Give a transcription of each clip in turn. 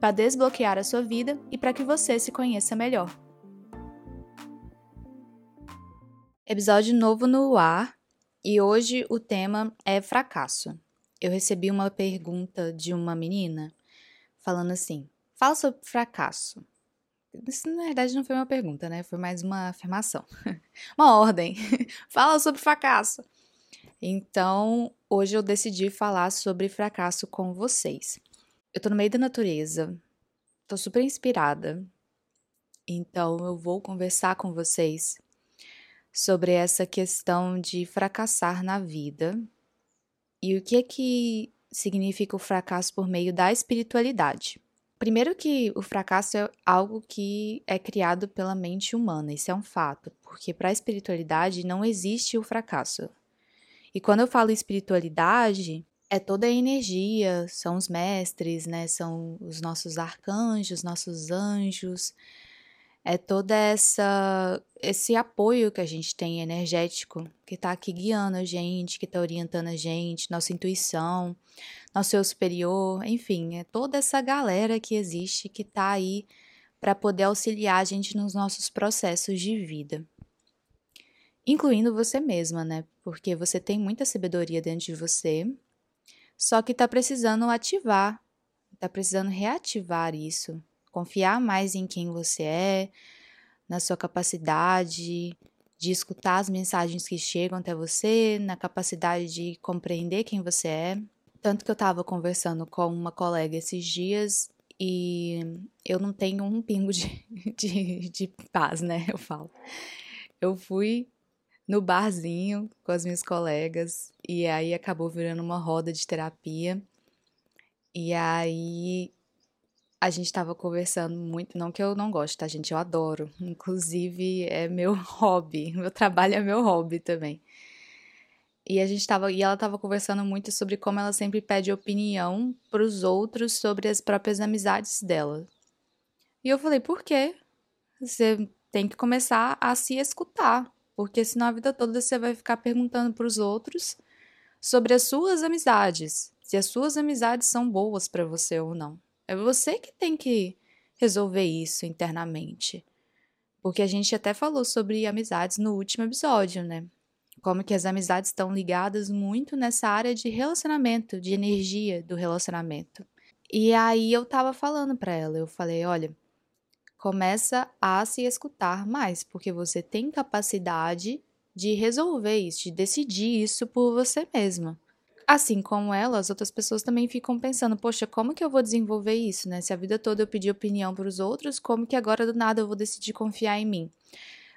para desbloquear a sua vida e para que você se conheça melhor. Episódio novo no ar e hoje o tema é fracasso. Eu recebi uma pergunta de uma menina falando assim: fala sobre fracasso. Isso na verdade não foi uma pergunta, né? Foi mais uma afirmação, uma ordem. fala sobre fracasso. Então, hoje eu decidi falar sobre fracasso com vocês. Eu tô no meio da natureza, tô super inspirada. Então eu vou conversar com vocês sobre essa questão de fracassar na vida e o que é que significa o fracasso por meio da espiritualidade. Primeiro que o fracasso é algo que é criado pela mente humana, isso é um fato, porque para a espiritualidade não existe o fracasso. E quando eu falo espiritualidade, é toda a energia, são os mestres, né? São os nossos arcanjos, nossos anjos. É toda essa esse apoio que a gente tem energético, que está aqui guiando a gente, que está orientando a gente, nossa intuição, nosso eu superior, enfim, é toda essa galera que existe que está aí para poder auxiliar a gente nos nossos processos de vida. Incluindo você mesma, né? Porque você tem muita sabedoria dentro de você, só que está precisando ativar, está precisando reativar isso, confiar mais em quem você é, na sua capacidade de escutar as mensagens que chegam até você, na capacidade de compreender quem você é. Tanto que eu estava conversando com uma colega esses dias e eu não tenho um pingo de, de, de paz, né? Eu falo. Eu fui no barzinho com as minhas colegas e aí acabou virando uma roda de terapia. E aí a gente estava conversando muito, não que eu não gosto, tá, gente? Eu adoro. Inclusive é meu hobby, meu trabalho é meu hobby também. E a gente tava, e ela estava conversando muito sobre como ela sempre pede opinião para os outros sobre as próprias amizades dela. E eu falei: "Por quê? Você tem que começar a se escutar. Porque senão a vida toda você vai ficar perguntando para os outros sobre as suas amizades, se as suas amizades são boas para você ou não. É você que tem que resolver isso internamente. Porque a gente até falou sobre amizades no último episódio, né? Como que as amizades estão ligadas muito nessa área de relacionamento, de energia do relacionamento. E aí eu tava falando para ela, eu falei, olha, começa a se escutar mais, porque você tem capacidade de resolver isso, de decidir isso por você mesma. Assim como ela, as outras pessoas também ficam pensando: poxa, como que eu vou desenvolver isso, né? Se a vida toda eu pedi opinião para os outros, como que agora do nada eu vou decidir confiar em mim?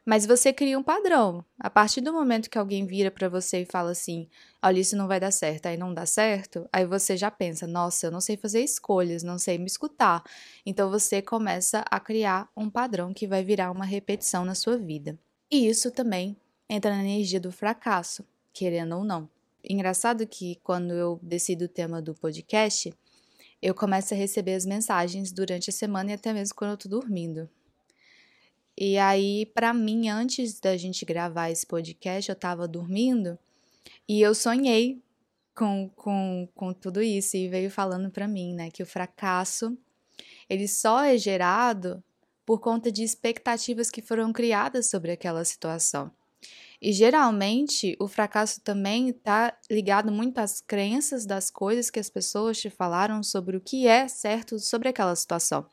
Mas você cria um padrão. A partir do momento que alguém vira para você e fala assim: olha, isso não vai dar certo, aí não dá certo, aí você já pensa: nossa, eu não sei fazer escolhas, não sei me escutar. Então você começa a criar um padrão que vai virar uma repetição na sua vida. E isso também entra na energia do fracasso, querendo ou não. Engraçado que quando eu decido o tema do podcast, eu começo a receber as mensagens durante a semana e até mesmo quando eu tô dormindo. E aí, para mim, antes da gente gravar esse podcast, eu tava dormindo e eu sonhei com, com, com tudo isso e veio falando para mim, né, que o fracasso ele só é gerado por conta de expectativas que foram criadas sobre aquela situação. E geralmente o fracasso também está ligado muito às crenças das coisas que as pessoas te falaram sobre o que é certo sobre aquela situação.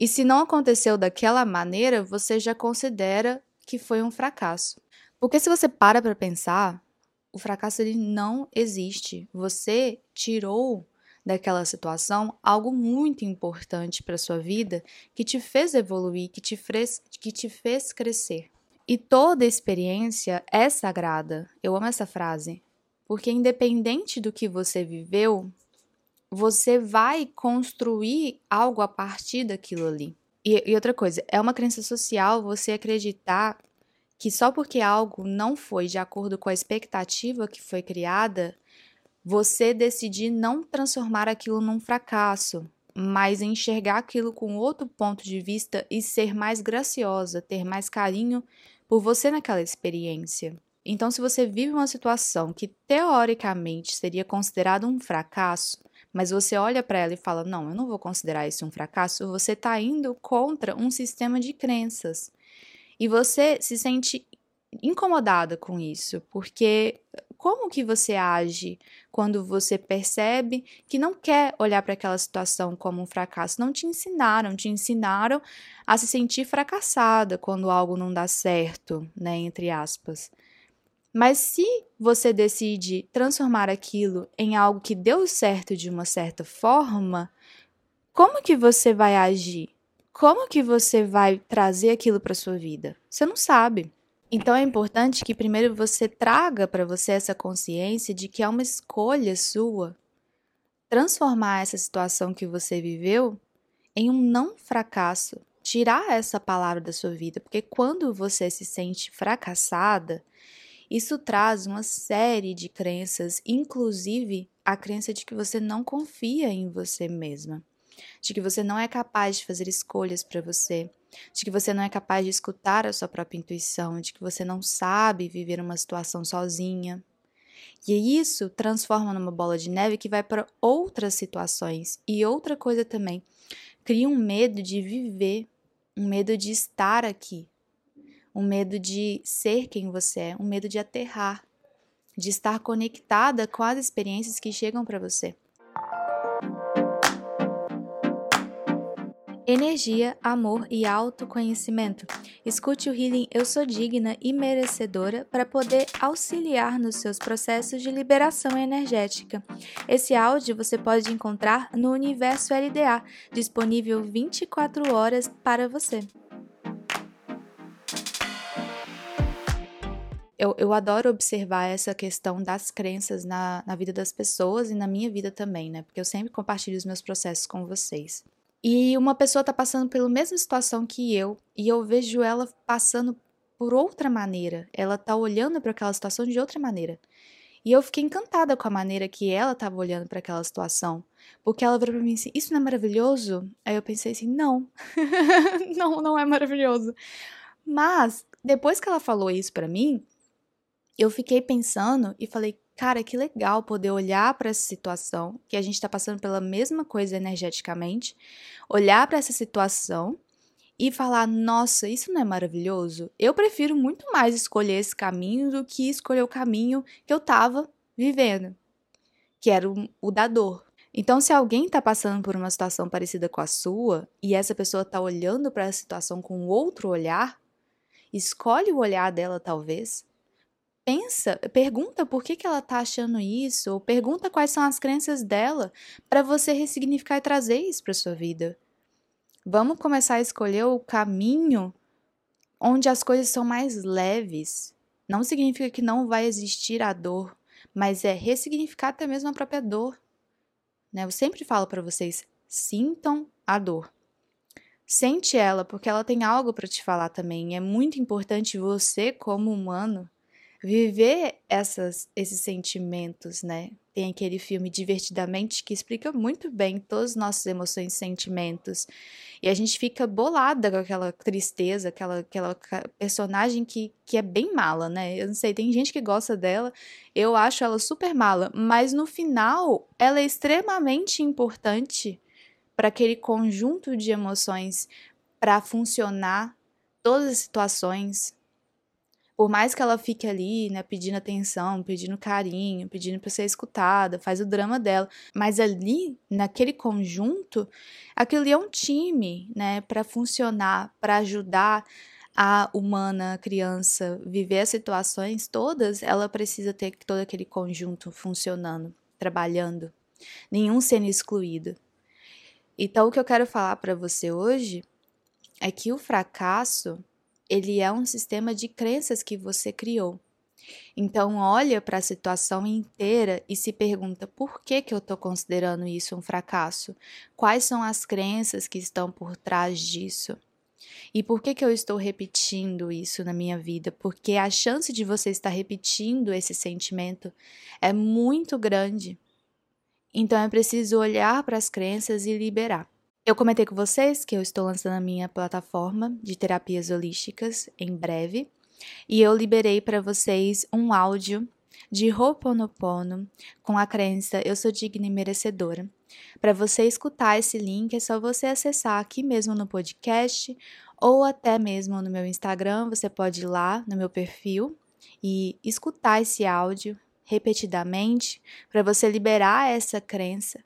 E se não aconteceu daquela maneira, você já considera que foi um fracasso. Porque se você para para pensar, O fracasso ele não existe. Você tirou daquela situação algo muito importante para sua vida que te fez evoluir, que te fez, que te fez crescer. E toda experiência é sagrada. Eu amo essa frase. Porque independente do que você viveu, você vai construir algo a partir daquilo ali. E, e, outra coisa, é uma crença social você acreditar que só porque algo não foi de acordo com a expectativa que foi criada, você decidir não transformar aquilo num fracasso, mas enxergar aquilo com outro ponto de vista e ser mais graciosa, ter mais carinho por você naquela experiência. Então, se você vive uma situação que teoricamente seria considerada um fracasso, mas você olha para ela e fala: Não, eu não vou considerar isso um fracasso, você está indo contra um sistema de crenças. E você se sente incomodada com isso, porque como que você age quando você percebe que não quer olhar para aquela situação como um fracasso? Não te ensinaram, te ensinaram a se sentir fracassada quando algo não dá certo, né, entre aspas. Mas se você decide transformar aquilo em algo que deu certo de uma certa forma, como que você vai agir? Como que você vai trazer aquilo para sua vida? Você não sabe. Então é importante que primeiro você traga para você essa consciência de que é uma escolha sua transformar essa situação que você viveu em um não fracasso. Tirar essa palavra da sua vida, porque quando você se sente fracassada, isso traz uma série de crenças, inclusive a crença de que você não confia em você mesma, de que você não é capaz de fazer escolhas para você, de que você não é capaz de escutar a sua própria intuição, de que você não sabe viver uma situação sozinha. E isso transforma numa bola de neve que vai para outras situações. E outra coisa também, cria um medo de viver, um medo de estar aqui, um medo de ser quem você é, um medo de aterrar, de estar conectada com as experiências que chegam para você. Energia, amor e autoconhecimento. Escute o Healing Eu Sou Digna e Merecedora para poder auxiliar nos seus processos de liberação energética. Esse áudio você pode encontrar no Universo LDA, disponível 24 horas para você. Eu, eu adoro observar essa questão das crenças na, na vida das pessoas e na minha vida também, né? Porque eu sempre compartilho os meus processos com vocês e uma pessoa está passando pela mesma situação que eu e eu vejo ela passando por outra maneira. Ela está olhando para aquela situação de outra maneira. E eu fiquei encantada com a maneira que ela estava olhando para aquela situação. Porque ela virou para mim assim: Isso não é maravilhoso? Aí eu pensei assim: Não, não, não é maravilhoso. Mas, depois que ela falou isso para mim, eu fiquei pensando e falei: Cara, que legal poder olhar para essa situação, que a gente está passando pela mesma coisa energeticamente, olhar para essa situação e falar: nossa, isso não é maravilhoso? Eu prefiro muito mais escolher esse caminho do que escolher o caminho que eu estava vivendo, que era o, da dor. Então, se alguém está passando por uma situação parecida com a sua e essa pessoa está olhando para a situação com outro olhar, escolhe o olhar dela, talvez, pensa, pergunta por que, que ela tá achando isso, ou pergunta quais são as crenças dela, para você ressignificar e trazer isso para sua vida. Vamos começar a escolher o caminho onde as coisas são mais leves. Não significa que não vai existir a dor, mas é ressignificar até mesmo a própria dor. Né? Eu sempre falo para vocês: sintam a dor. Sente ela, porque ela tem algo para te falar também. É muito importante você, como humano, viver essas, esses sentimentos, né? Tem aquele filme Divertidamente que explica muito bem todas as nossas emoções e sentimentos. E a gente fica bolada com aquela tristeza, aquela, aquela personagem que, que é bem mala, né? Eu não sei, tem gente que gosta dela, eu acho ela super mala, mas no final ela é extremamente importante para aquele conjunto de emoções para funcionar todas as situações, por mais que ela fique ali, né, pedindo atenção, pedindo carinho, pedindo para ser escutada, faz o drama dela, mas ali, naquele conjunto, aquilo ali é um time, né, para funcionar, para ajudar a humana, a criança, viver as situações todas, ela precisa ter todo aquele conjunto funcionando, trabalhando, nenhum sendo excluído. Então, o que eu quero falar para você hoje é que o fracasso, ele é um sistema de crenças que você criou. Então, olha para a situação inteira e se pergunta por que, que eu estou considerando isso um fracasso? Quais são as crenças que estão por trás disso? E por que, que eu estou repetindo isso na minha vida? Porque a chance de você estar repetindo esse sentimento é muito grande. Então é preciso olhar para as crenças e liberar. Eu comentei com vocês que eu estou lançando a minha plataforma de terapias holísticas em breve. E eu liberei para vocês um áudio de Ho'oponopono com a crença eu sou digna e merecedora. Para você escutar esse link é só você acessar aqui mesmo no podcast ou até mesmo no meu Instagram, você pode ir lá no meu perfil e escutar esse áudio repetidamente para você liberar essa crença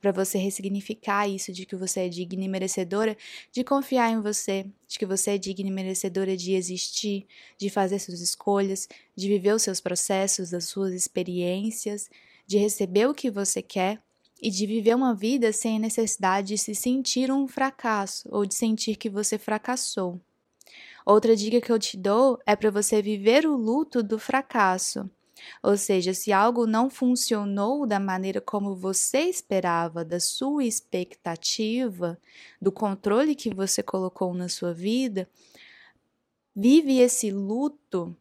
para você ressignificar isso de que você é digna e merecedora de confiar em você, de que você é digna e merecedora de existir, de fazer suas escolhas, de viver os seus processos, as suas experiências, de receber o que você quer e de viver uma vida sem a necessidade de se sentir um fracasso ou de sentir que você fracassou. Outra dica que eu te dou é para você viver o luto do fracasso ou seja, se algo não funcionou da maneira como você esperava, da sua expectativa, do controle que você colocou na sua vida, vive esse luto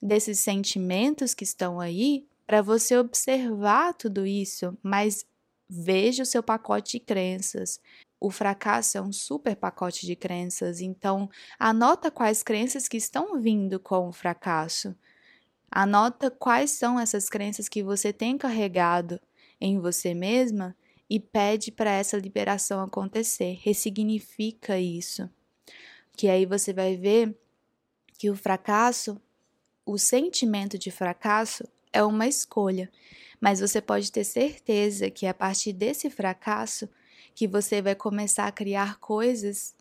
desses sentimentos que estão aí para você observar tudo isso, mas veja o seu pacote de crenças. O fracasso é um super pacote de crenças, então anota quais crenças que estão vindo com o fracasso. Anota quais são essas crenças que você tem carregado em você mesma e pede para essa liberação acontecer. Ressignifica isso. Que aí você vai ver que o fracasso, o sentimento de fracasso é uma escolha, mas você pode ter certeza que a partir desse fracasso que você vai começar a criar coisas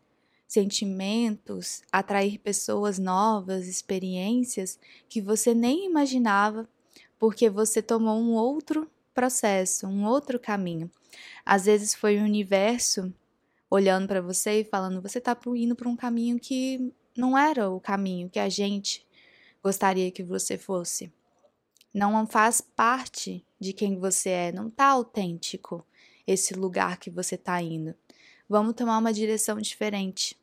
sentimentos, atrair pessoas novas, experiências que você nem imaginava, porque você tomou um outro processo, um outro caminho. Às vezes foi o universo olhando para você e falando: você está indo para um caminho que não era o caminho que a gente gostaria que você fosse. Não faz parte de quem você é, não está autêntico esse lugar que você está indo. Vamos tomar uma direção diferente.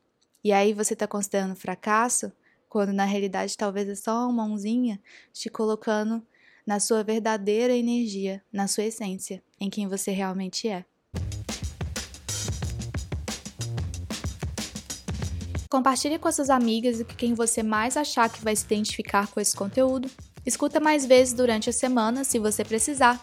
E aí você está considerando fracasso, quando na realidade talvez é só uma mãozinha te colocando na sua verdadeira energia, na sua essência, em quem você realmente é. Compartilhe com suas amigas e com quem você mais achar que vai se identificar com esse conteúdo. Escuta mais vezes durante a semana, se você precisar.